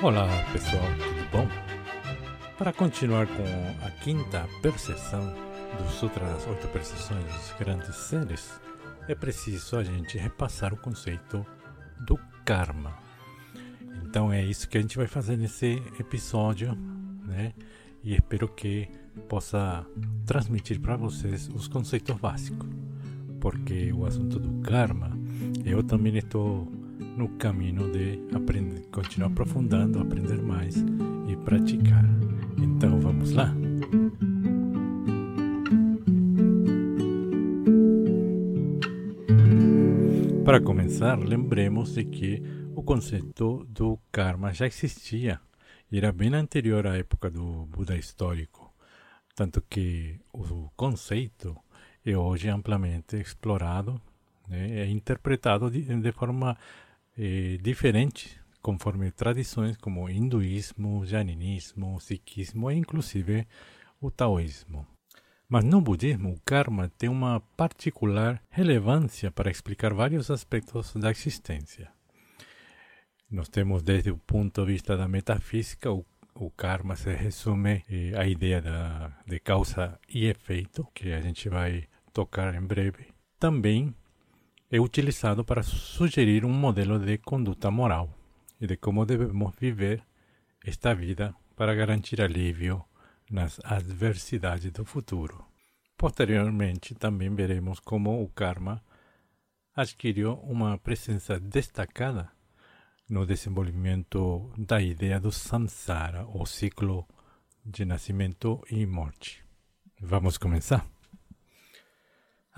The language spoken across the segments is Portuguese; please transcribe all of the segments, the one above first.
Olá pessoal, tudo bom? Para continuar com a quinta percepção do Sutra das Oito Percepções dos Grandes Seres, é preciso a gente repassar o conceito do karma. Então é isso que a gente vai fazer nesse episódio, né? E espero que possa transmitir para vocês os conceitos básicos, porque o assunto do karma eu também estou no caminho de aprender, continuar aprofundando, aprender mais e praticar. Então vamos lá? Para começar, lembremos de que o conceito do karma já existia era bem anterior à época do Buda histórico, tanto que o conceito é hoje amplamente explorado né, é interpretado de, de forma eh, diferente conforme tradições como hinduísmo, jainismo, sikhismo e inclusive o taoísmo. Mas no budismo, o karma tem uma particular relevância para explicar vários aspectos da existência. Nós temos desde o ponto de vista da metafísica, o, o karma se resume eh, à ideia da, de causa e efeito, que a gente vai tocar em breve. Também é utilizado para sugerir um modelo de conduta moral e de como devemos viver esta vida para garantir alívio nas adversidades do futuro. Posteriormente, também veremos como o karma adquiriu uma presença destacada no desenvolvimento da ideia do samsara, o ciclo de nascimento e morte. Vamos começar?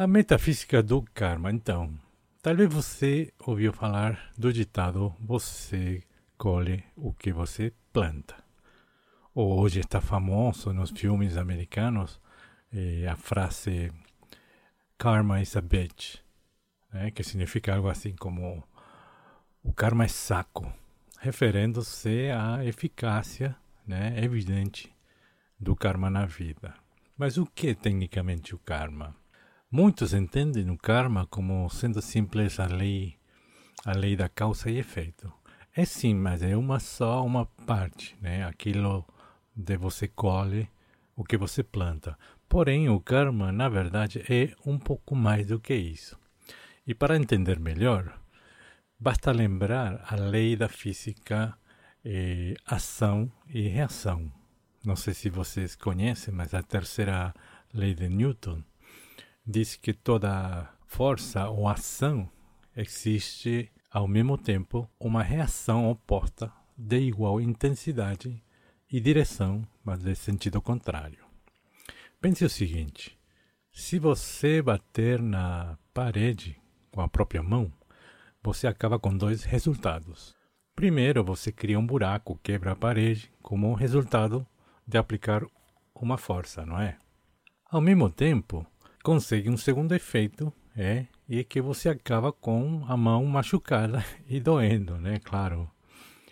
A metafísica do karma, então. Talvez você ouviu falar do ditado você colhe o que você planta. Ou hoje está famoso nos filmes americanos eh, a frase karma is a bitch, né, que significa algo assim como o karma é saco, referindo-se à eficácia né, evidente do karma na vida. Mas o que é tecnicamente o karma? Muitos entendem o karma como sendo simples a lei, a lei da causa e efeito. É sim, mas é uma só uma parte, né? Aquilo de você colhe o que você planta. Porém, o karma, na verdade, é um pouco mais do que isso. E para entender melhor, basta lembrar a lei da física eh, ação e reação. Não sei se vocês conhecem, mas a terceira lei de Newton diz que toda força ou ação existe ao mesmo tempo uma reação oposta de igual intensidade e direção, mas de sentido contrário. Pense o seguinte: se você bater na parede com a própria mão, você acaba com dois resultados. Primeiro, você cria um buraco, quebra a parede, como resultado de aplicar uma força, não é? Ao mesmo tempo, consegue um segundo efeito, é, e que você acaba com a mão machucada e doendo, né? Claro.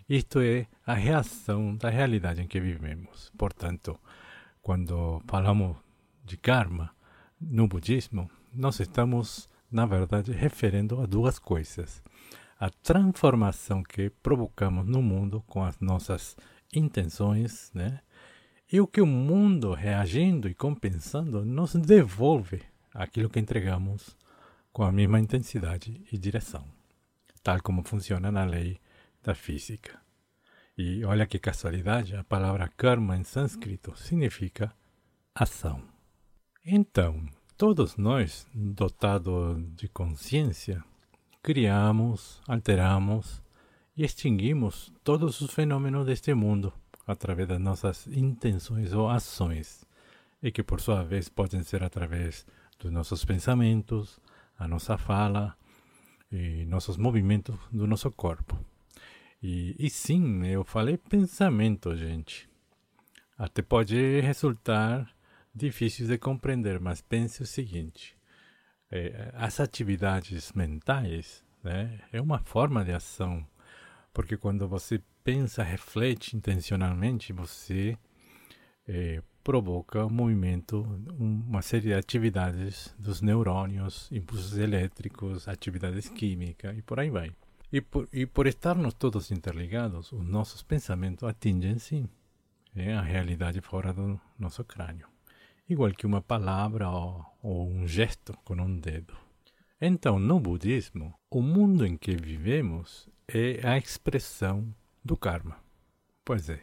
Isto é a reação da realidade em que vivemos. Portanto, quando falamos de karma no budismo, nós estamos, na verdade, referindo a duas coisas: a transformação que provocamos no mundo com as nossas intenções, né? E o que o mundo, reagindo e compensando, nos devolve aquilo que entregamos com a mesma intensidade e direção, tal como funciona na lei da física. E olha que casualidade, a palavra karma em sânscrito significa ação. Então, todos nós, dotados de consciência, criamos, alteramos e extinguimos todos os fenômenos deste mundo através das nossas intenções ou ações, e que por sua vez podem ser através dos nossos pensamentos, a nossa fala e nossos movimentos do nosso corpo. E, e sim, eu falei pensamento, gente. Até pode resultar difícil de compreender, mas pense o seguinte: é, as atividades mentais né, é uma forma de ação, porque quando você pensa, reflete intencionalmente, você é, provoca movimento, uma série de atividades dos neurônios, impulsos elétricos, atividades químicas e por aí vai. E por, e por estarmos todos interligados, os nossos pensamentos atingem sim é, a realidade fora do nosso crânio. Igual que uma palavra ou, ou um gesto com um dedo. Então, no budismo, o mundo em que vivemos é a expressão do karma. Pois é,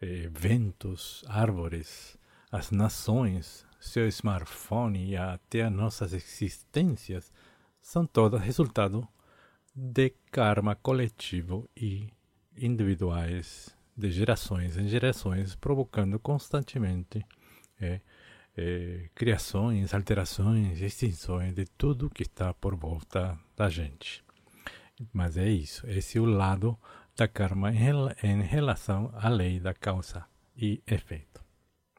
é ventos, árvores, as nações, seu smartphone e até as nossas existências são todas resultado de karma coletivo e individuais de gerações em gerações, provocando constantemente é, é, criações, alterações, extinções de tudo que está por volta da gente. Mas é isso, esse é o lado da karma em relação à lei da causa e efeito.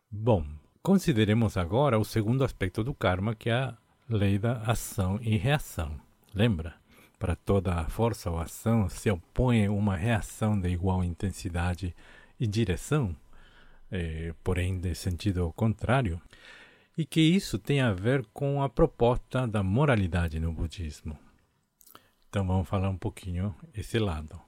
Bom, consideremos agora o segundo aspecto do karma, que é a lei da ação e reação. Lembra? Para toda força ou ação se opõe uma reação de igual intensidade e direção, eh, porém de sentido contrário, e que isso tem a ver com a proposta da moralidade no budismo. Então vamos falar um pouquinho esse lado.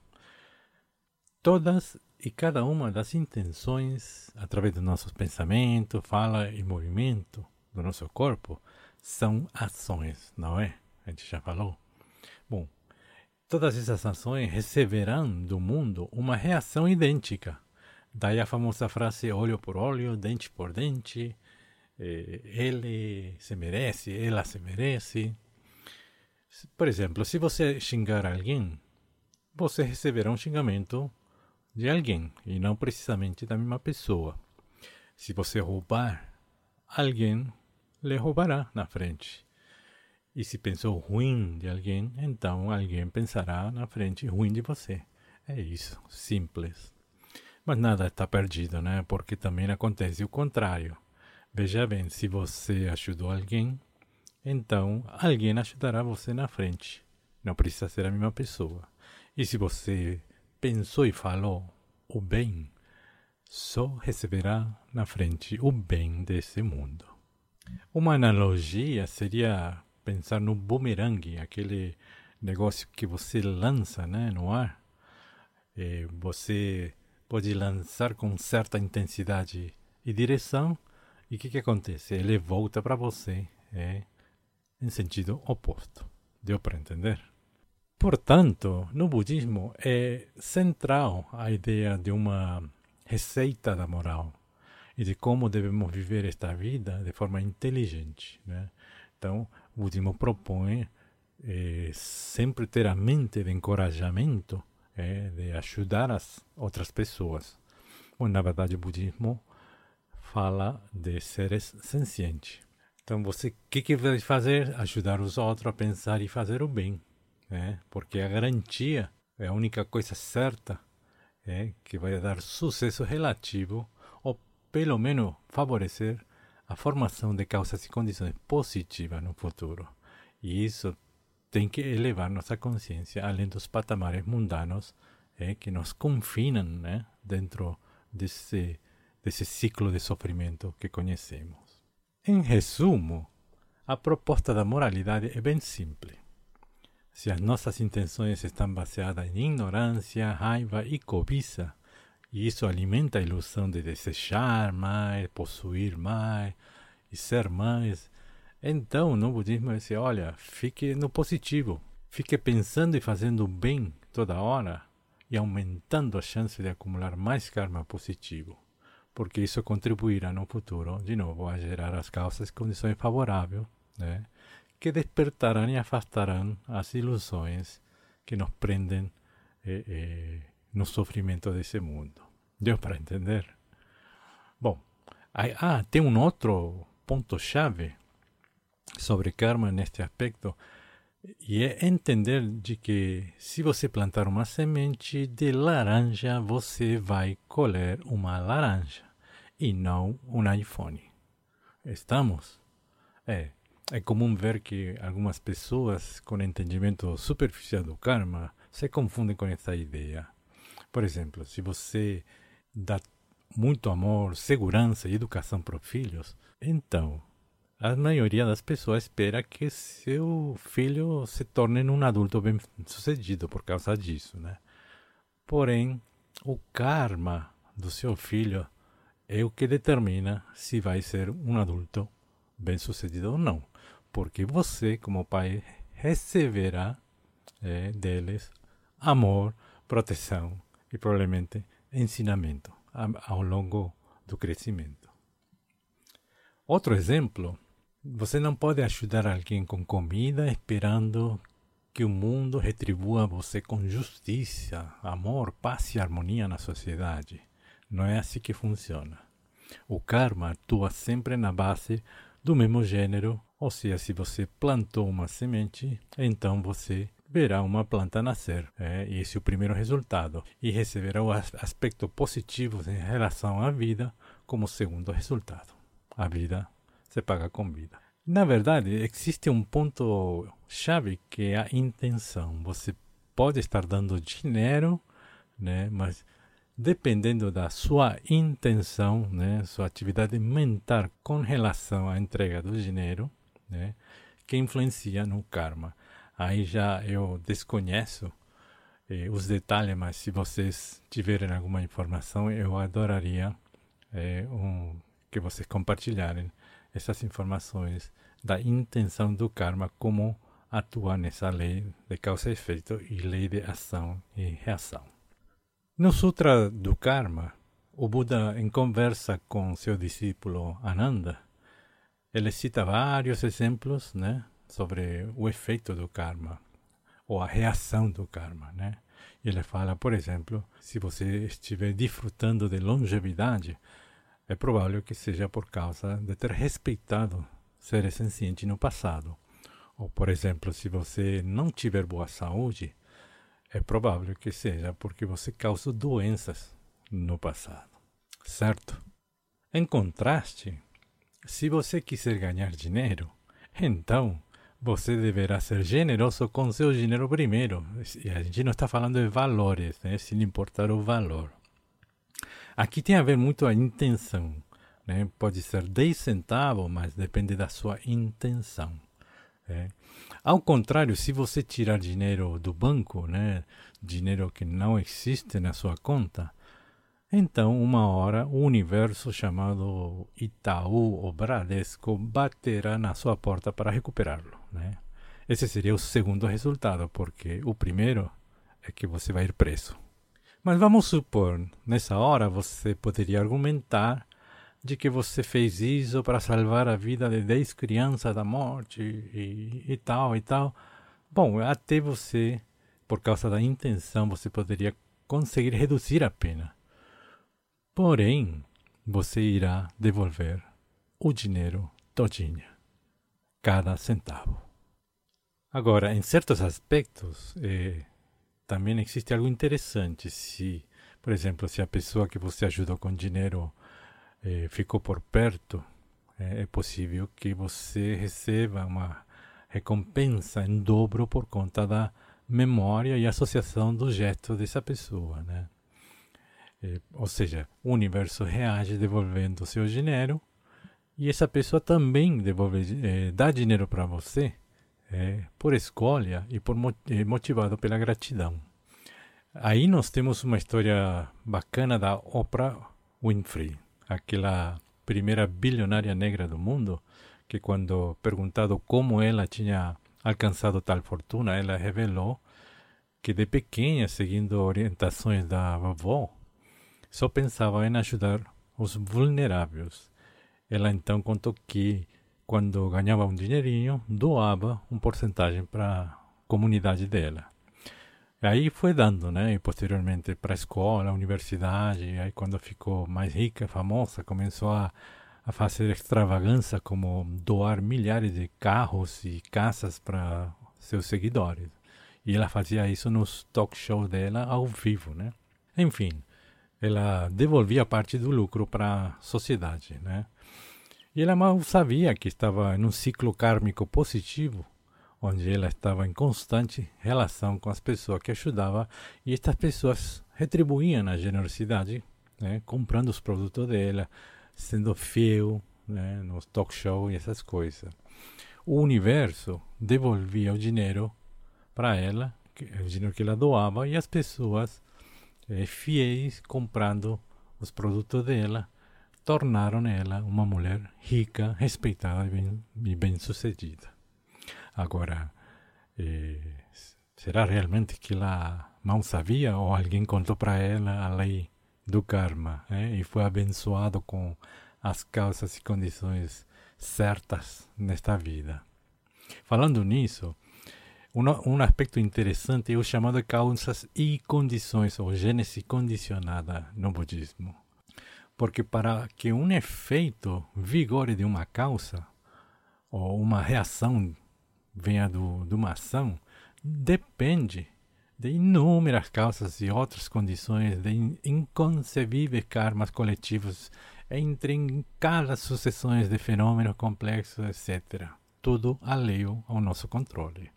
Todas e cada uma das intenções, através do nosso pensamento, fala e movimento do nosso corpo, são ações, não é? A gente já falou. Bom, todas essas ações receberão do mundo uma reação idêntica. Daí a famosa frase olho por olho, dente por dente, eh, ele se merece, ela se merece. Por exemplo, se você xingar alguém, você receberá um xingamento de alguém e não precisamente da mesma pessoa. Se você roubar, alguém lhe roubará na frente. E se pensou ruim de alguém, então alguém pensará na frente ruim de você. É isso, simples. Mas nada está perdido, né? Porque também acontece o contrário. Veja bem, se você ajudou alguém, então alguém ajudará você na frente. Não precisa ser a mesma pessoa. E se você pensou e falou o bem, só receberá na frente o bem desse mundo. Uma analogia seria pensar no bumerangue, aquele negócio que você lança né, no ar. E você pode lançar com certa intensidade e direção, e o que, que acontece? Ele volta para você é, em sentido oposto. Deu para entender? Portanto, no budismo é central a ideia de uma receita da moral e de como devemos viver esta vida de forma inteligente. Né? Então, o budismo propõe eh, sempre ter a mente de encorajamento, eh, de ajudar as outras pessoas. Bom, na verdade, o budismo fala de seres sencientes. Então, você o que, que vai fazer? Ajudar os outros a pensar e fazer o bem. Né? Porque a garantia é a única coisa certa é, que vai dar sucesso relativo ou pelo menos favorecer a formação de causas e condições positivas no futuro. E isso tem que elevar nossa consciência além dos patamares mundanos é, que nos confinam né, dentro desse, desse ciclo de sofrimento que conhecemos. Em resumo, a proposta da moralidade é bem simples. Se as nossas intenções estão baseadas em ignorância, raiva e cobiça, e isso alimenta a ilusão de desejar mais, possuir mais e ser mais. Então, no budismo, diz: olha, fique no positivo. Fique pensando e fazendo bem toda hora e aumentando a chance de acumular mais karma positivo, porque isso contribuirá no futuro, de novo, a gerar as causas e condições favoráveis, né, que despertarão e afastarão as ilusões que nos prendem eh, eh, no sofrimento desse mundo. Deu para entender? Bom, aí, ah, tem um outro ponto-chave sobre karma neste aspecto, e é entender de que se você plantar uma semente de laranja, você vai colher uma laranja e não um iPhone. Estamos? É, é comum ver que algumas pessoas com entendimento superficial do karma se confundem com essa ideia. Por exemplo, se você dá muito amor, segurança e educação para os filhos, então a maioria das pessoas espera que seu filho se torne um adulto bem sucedido por causa disso, né? Porém, o karma do seu filho é o que determina se vai ser um adulto bem sucedido ou não. Porque você, como pai, receberá é, deles amor, proteção e provavelmente ensinamento ao longo do crescimento. Outro exemplo, você não pode ajudar alguém com comida esperando que o mundo retribua você com justiça, amor, paz e harmonia na sociedade. Não é assim que funciona. O karma atua sempre na base do mesmo gênero, ou seja, se você plantou uma semente, então você verá uma planta nascer. É, esse é o primeiro resultado. E receberá o aspecto positivo em relação à vida como segundo resultado. A vida se paga com vida. Na verdade, existe um ponto chave que é a intenção. Você pode estar dando dinheiro, né, mas dependendo da sua intenção, né, sua atividade mental com relação à entrega do dinheiro, né, que influencia no karma. Aí já eu desconheço eh, os detalhes, mas se vocês tiverem alguma informação, eu adoraria eh, um, que vocês compartilharem essas informações da intenção do karma, como atuar nessa lei de causa e efeito e lei de ação e reação. No Sutra do Karma, o Buda, em conversa com seu discípulo Ananda, ele cita vários exemplos né, sobre o efeito do karma, ou a reação do karma. Né? Ele fala, por exemplo, se você estiver desfrutando de longevidade, é provável que seja por causa de ter respeitado seres sencientes no passado. Ou, por exemplo, se você não tiver boa saúde, é provável que seja porque você causou doenças no passado. Certo? Em contraste, se você quiser ganhar dinheiro, então você deverá ser generoso com seu dinheiro primeiro. E a gente não está falando de valores, né? sem importar o valor. Aqui tem a ver muito a intenção. Né? Pode ser 10 centavos, mas depende da sua intenção. Né? Ao contrário, se você tirar dinheiro do banco, né, dinheiro que não existe na sua conta, então uma hora o universo chamado Itaú ou Bradesco baterá na sua porta para recuperá-lo. Né? Esse seria o segundo resultado, porque o primeiro é que você vai ir preso. Mas vamos supor, nessa hora você poderia argumentar de que você fez isso para salvar a vida de 10 crianças da morte e, e tal e tal. Bom, até você, por causa da intenção, você poderia conseguir reduzir a pena. Porém, você irá devolver o dinheiro todinho, cada centavo. Agora, em certos aspectos, eh, também existe algo interessante. Se, por exemplo, se a pessoa que você ajudou com dinheiro eh, ficou por perto, é, é possível que você receba uma recompensa em dobro por conta da memória e associação do gesto dessa pessoa, né? Eh, ou seja, o universo reage devolvendo seu dinheiro e essa pessoa também devolve, eh, dá dinheiro para você é, por escolha e por é, motivado pela gratidão. Aí nós temos uma história bacana da Oprah Winfrey, aquela primeira bilionária negra do mundo, que quando perguntado como ela tinha alcançado tal fortuna, ela revelou que de pequena, seguindo orientações da vovó, só pensava em ajudar os vulneráveis. Ela então contou que quando ganhava um dinheirinho, doava um porcentagem para a comunidade dela. Aí foi dando, né? E posteriormente para a escola, a universidade. Aí quando ficou mais rica, famosa, começou a, a fazer extravagância como doar milhares de carros e casas para seus seguidores. E ela fazia isso nos talk shows dela ao vivo, né? Enfim, ela devolvia parte do lucro para a sociedade, né? E ela mal sabia que estava em um ciclo kármico positivo, onde ela estava em constante relação com as pessoas que ajudava e estas pessoas retribuíam a generosidade, né, comprando os produtos dela, sendo fiel né, nos talk shows e essas coisas. O universo devolvia o dinheiro para ela, o dinheiro que ela doava, e as pessoas é, fiéis comprando os produtos dela tornaram ela uma mulher rica, respeitada e bem, e bem. Agora, eh, será realmente que ela não sabia ou alguém contou para ela a lei do karma eh, e foi abençoado com as causas e condições certas nesta vida? Falando nisso, um, um aspecto interessante é o chamado causas e condições, ou gênese condicionada no budismo. Porque para que um efeito vigore de uma causa, ou uma reação venha do, de uma ação, depende de inúmeras causas e outras condições de inconcebíveis karmas coletivos entre cada sucessões de fenômenos complexos, etc. Tudo alheio ao nosso controle.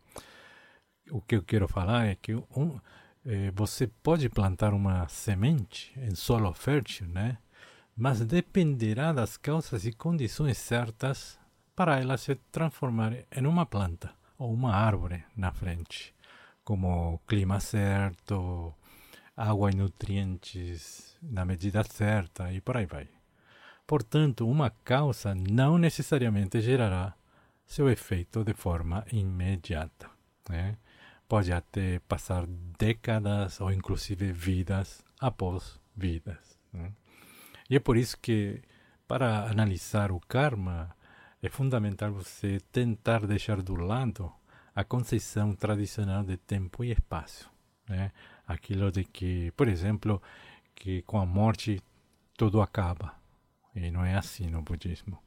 O que eu quero falar é que um, eh, você pode plantar uma semente em solo fértil, né? mas dependerá das causas e condições certas para ela se transformar em uma planta ou uma árvore na frente, como clima certo, água e nutrientes na medida certa e por aí vai. Portanto, uma causa não necessariamente gerará seu efeito de forma imediata. Né? Pode até passar décadas ou inclusive vidas após vidas. Né? E é por isso que, para analisar o karma, é fundamental você tentar deixar do lado a concepção tradicional de tempo e espaço. Né? Aquilo de que, por exemplo, que com a morte tudo acaba. E não é assim no budismo.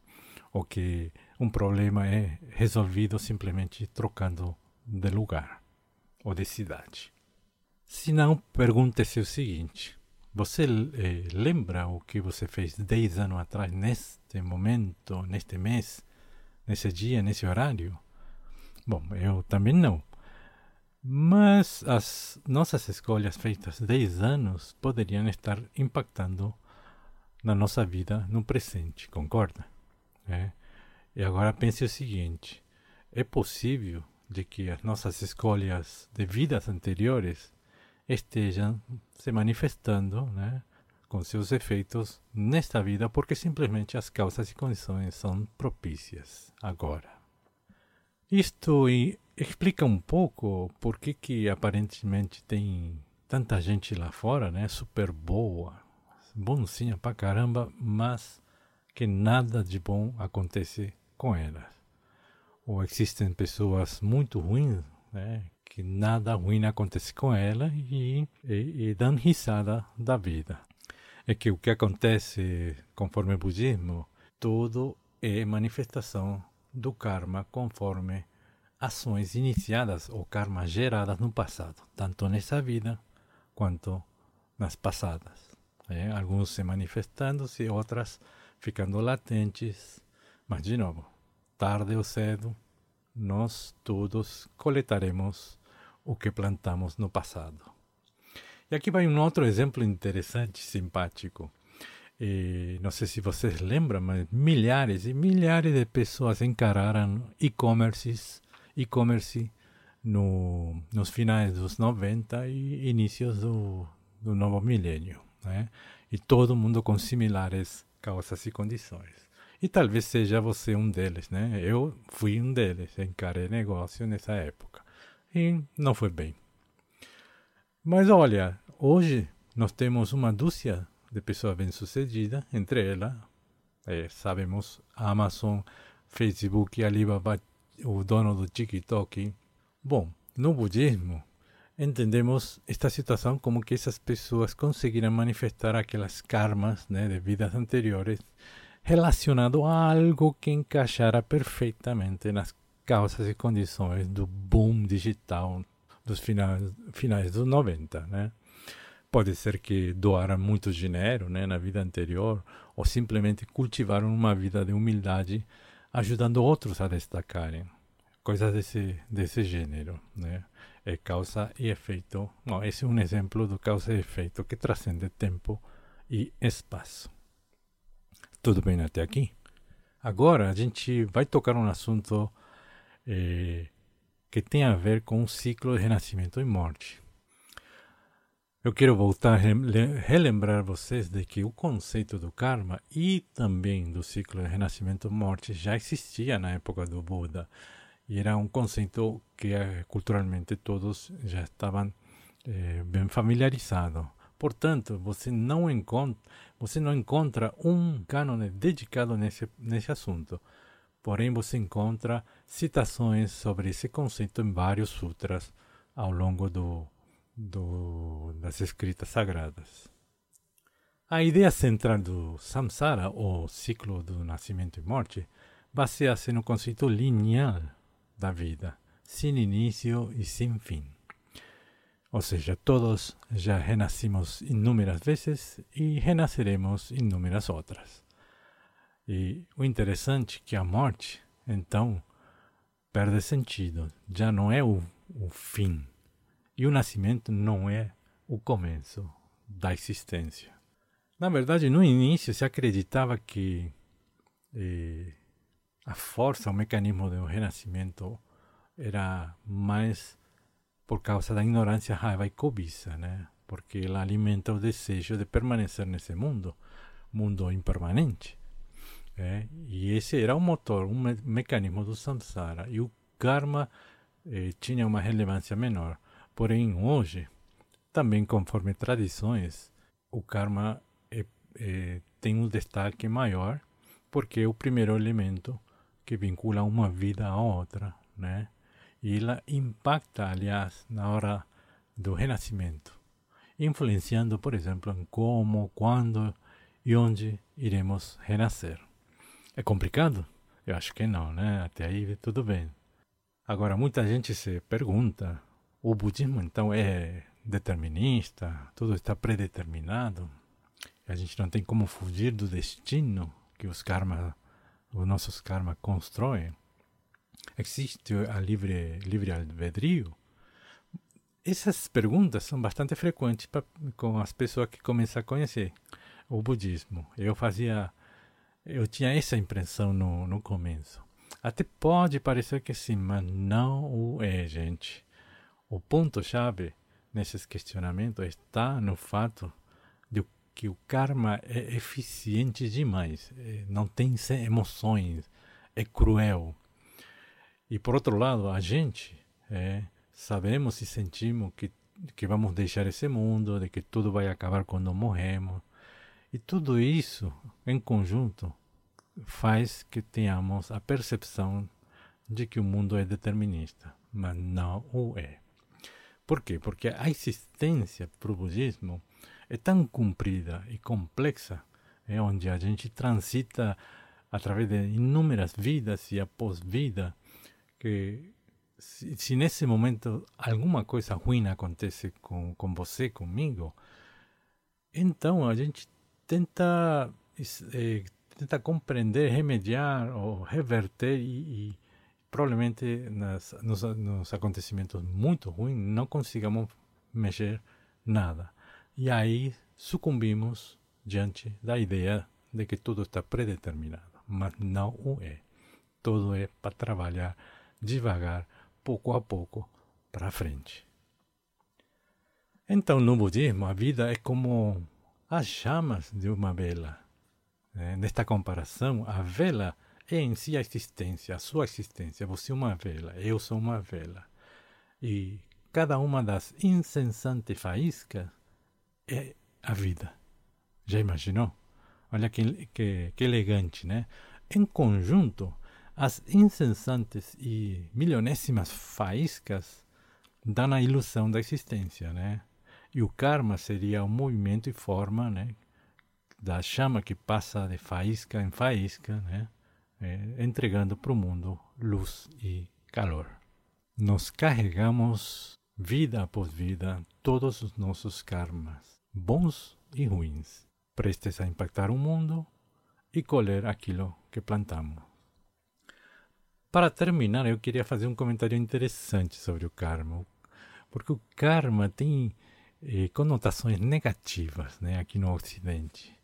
Ou que um problema é resolvido simplesmente trocando de lugar ou de cidade. Se não, pergunte-se o seguinte: você eh, lembra o que você fez 10 anos atrás, neste momento, neste mês, nesse dia, nesse horário? Bom, eu também não. Mas as nossas escolhas feitas 10 anos poderiam estar impactando na nossa vida no presente, concorda? É. E agora pense o seguinte: é possível de que as nossas escolhas de vidas anteriores estejam se manifestando né, com seus efeitos nesta vida, porque simplesmente as causas e condições são propícias agora. Isto explica um pouco por que, que aparentemente tem tanta gente lá fora, né, super boa, bonzinha pra caramba, mas que nada de bom acontece com elas. Ou existem pessoas muito ruins, né, que nada ruim acontece com ela e, e, e dão risada da vida. É que o que acontece conforme o budismo, tudo é manifestação do karma conforme ações iniciadas ou karma geradas no passado, tanto nessa vida quanto nas passadas. É, alguns se manifestando-se, outras ficando latentes, mas de novo, tarde ou cedo, nós todos coletaremos o que plantamos no passado. E aqui vai um outro exemplo interessante, simpático. E não sei se vocês lembram, mas milhares e milhares de pessoas encararam e-commerces, e-commerce no, nos finais dos 90 e inícios do, do novo milênio. Né? E todo mundo com similares causas e condições. E talvez seja você um deles, né? Eu fui um deles, encarei negócio nessa época e não foi bem. Mas olha, hoje nós temos uma dúzia de pessoas bem-sucedidas, entre elas, é, sabemos, Amazon, Facebook, Alibaba, o dono do TikTok. Bom, no budismo, entendemos esta situação como que essas pessoas conseguiram manifestar aquelas karmas né, de vidas anteriores relacionado a algo que encaixara perfeitamente nas causas e condições do boom digital dos finais, finais dos 90, né? Pode ser que doaram muito dinheiro né, na vida anterior ou simplesmente cultivaram uma vida de humildade ajudando outros a destacarem. Coisas desse, desse gênero, né? É causa e efeito. Bom, esse é um exemplo do causa e efeito que transcende tempo e espaço. Tudo bem até aqui? Agora a gente vai tocar um assunto eh, que tem a ver com o ciclo de renascimento e morte. Eu quero voltar a relembrar vocês de que o conceito do karma e também do ciclo de renascimento e morte já existia na época do Buda. E era um conceito que eh, culturalmente todos já estavam eh, bem familiarizados. Portanto, você não encontra, você não encontra um cânone dedicado nesse, nesse assunto. Porém, você encontra citações sobre esse conceito em vários sutras ao longo do do, das escritas sagradas. A ideia central do samsara, ou ciclo do nascimento e morte, baseia-se no conceito linear da vida, sem início e sem fim. Ou seja, todos já renascimos inúmeras vezes e renasceremos inúmeras outras. E o interessante é que a morte, então, perde sentido, já não é o, o fim e o nascimento não é o começo da existência. Na verdade, no início se acreditava que eh, a força, o mecanismo do renascimento era mais por causa da ignorância, raiva e cobiça, né? Porque ela alimenta o desejo de permanecer nesse mundo, mundo impermanente. É? E esse era o motor, um me mecanismo do samsara. E o karma eh, tinha uma relevância menor. Porém, hoje, também conforme tradições, o karma é, é, tem um destaque maior, porque é o primeiro elemento que vincula uma vida a outra, né? E ela impacta, aliás, na hora do renascimento, influenciando, por exemplo, em como, quando e onde iremos renascer. É complicado? Eu acho que não, né? Até aí tudo bem. Agora, muita gente se pergunta o budismo, então, é determinista, tudo está predeterminado. A gente não tem como fugir do destino que os karma, os nossos karma constroem. Existe a livre, livre albedrio? Essas perguntas são bastante frequentes pra, com as pessoas que começam a conhecer o budismo. Eu fazia, eu tinha essa impressão no, no começo. Até pode parecer que sim, mas não o é, gente. O ponto-chave nesses questionamentos está no fato de que o karma é eficiente demais, é, não tem emoções, é cruel. E por outro lado, a gente é, sabemos e sentimos que, que vamos deixar esse mundo, de que tudo vai acabar quando morremos. E tudo isso, em conjunto, faz que tenhamos a percepção de que o mundo é determinista, mas não o é. Por quê? Porque a existência para o budismo é tão comprida e complexa, é onde a gente transita através de inúmeras vidas e após vida, que se, se, nesse momento alguma coisa ruim acontece com, com você, comigo, então a gente tenta, é, tenta compreender, remediar ou reverter e, e provavelmente nas, nos, nos acontecimentos muito ruins não consigamos mexer nada. E aí sucumbimos diante da ideia de que tudo está predeterminado. Mas não o é. Tudo é para trabalhar devagar, pouco a pouco, para frente. Então, no budismo, a vida é como as chamas de uma vela. Nesta comparação, a vela é em si a existência, a sua existência. Você é uma vela, eu sou uma vela. E cada uma das incessantes faíscas é a vida. Já imaginou? Olha que, que, que elegante, né? Em conjunto, as incessantes e milionésimas faíscas dão a ilusão da existência, né? E o karma seria o movimento e forma, né? Da chama que passa de faísca em faísca, né? é, entregando para o mundo luz e calor. Nós carregamos vida após vida todos os nossos karmas, bons e ruins, prestes a impactar o mundo e colher aquilo que plantamos. Para terminar, eu queria fazer um comentário interessante sobre o karma, porque o karma tem eh, conotações negativas né, aqui no Ocidente.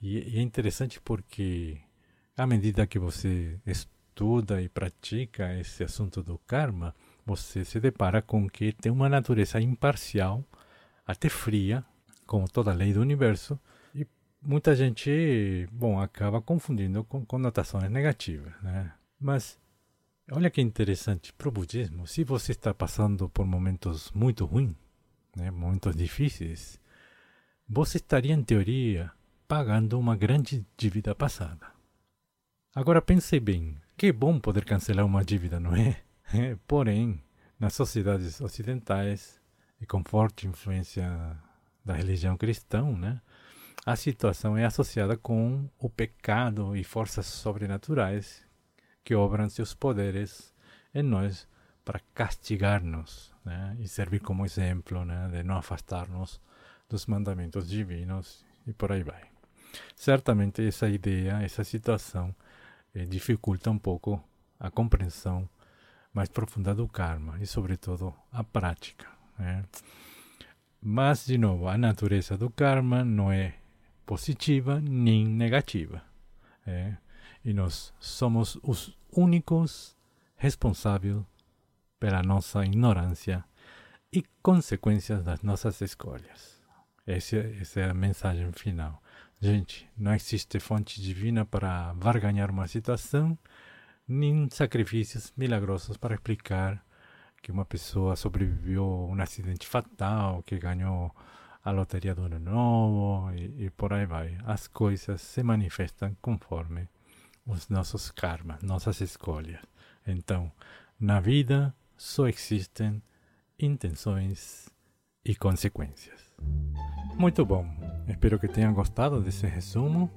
E, e é interessante porque à medida que você estuda e pratica esse assunto do karma, você se depara com que tem uma natureza imparcial, até fria, como toda lei do universo, e muita gente, bom, acaba confundindo com conotações negativas, né? Mas olha que interessante para o budismo, se você está passando por momentos muito ruins, né, momentos difíceis, você estaria em teoria pagando uma grande dívida passada. Agora pense bem, que bom poder cancelar uma dívida, não é? Porém, nas sociedades ocidentais e com forte influência da religião cristã, né, a situação é associada com o pecado e forças sobrenaturais que obram seus poderes em nós para castigar-nos né, e servir como exemplo né, de não afastar-nos dos mandamentos divinos e por aí vai. Certamente essa ideia, essa situação eh, dificulta um pouco a compreensão mais profunda do karma e, sobretudo, a prática. Né? Mas, de novo, a natureza do karma não é positiva nem negativa. É? E nós somos os únicos responsáveis pela nossa ignorância e consequências das nossas escolhas. Essa, essa é a mensagem final. Gente, não existe fonte divina para varganhar uma situação, nem sacrifícios milagrosos para explicar que uma pessoa sobreviveu a um acidente fatal, que ganhou a loteria do ano novo e, e por aí vai. As coisas se manifestam conforme os nossos karmas, nossas escolhas. Então, na vida só existem intenções e consequências. Muito bom. Espero que tenham gostado desse resumo.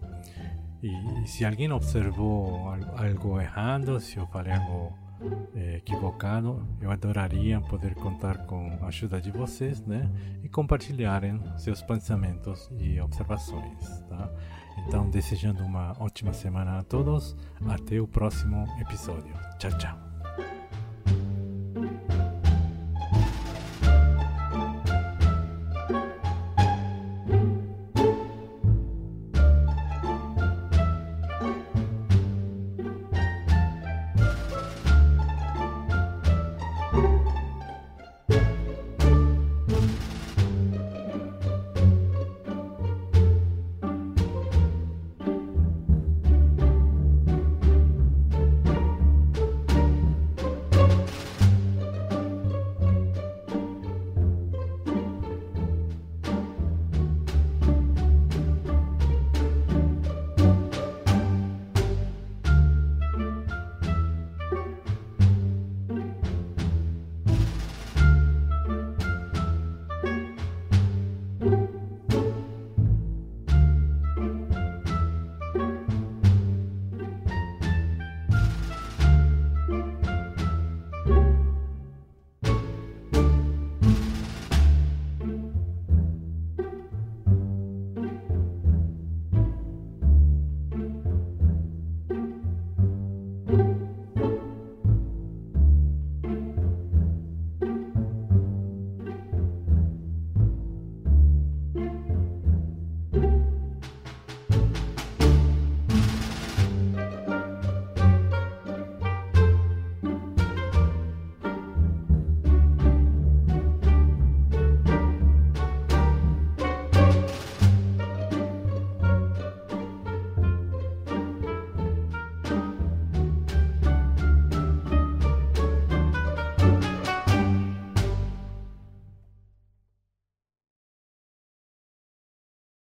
E se alguém observou algo errado, se eu falei algo é, equivocado, eu adoraria poder contar com a ajuda de vocês, né? E compartilharem seus pensamentos e observações, tá? Então, desejando uma ótima semana a todos. Até o próximo episódio. Tchau, tchau.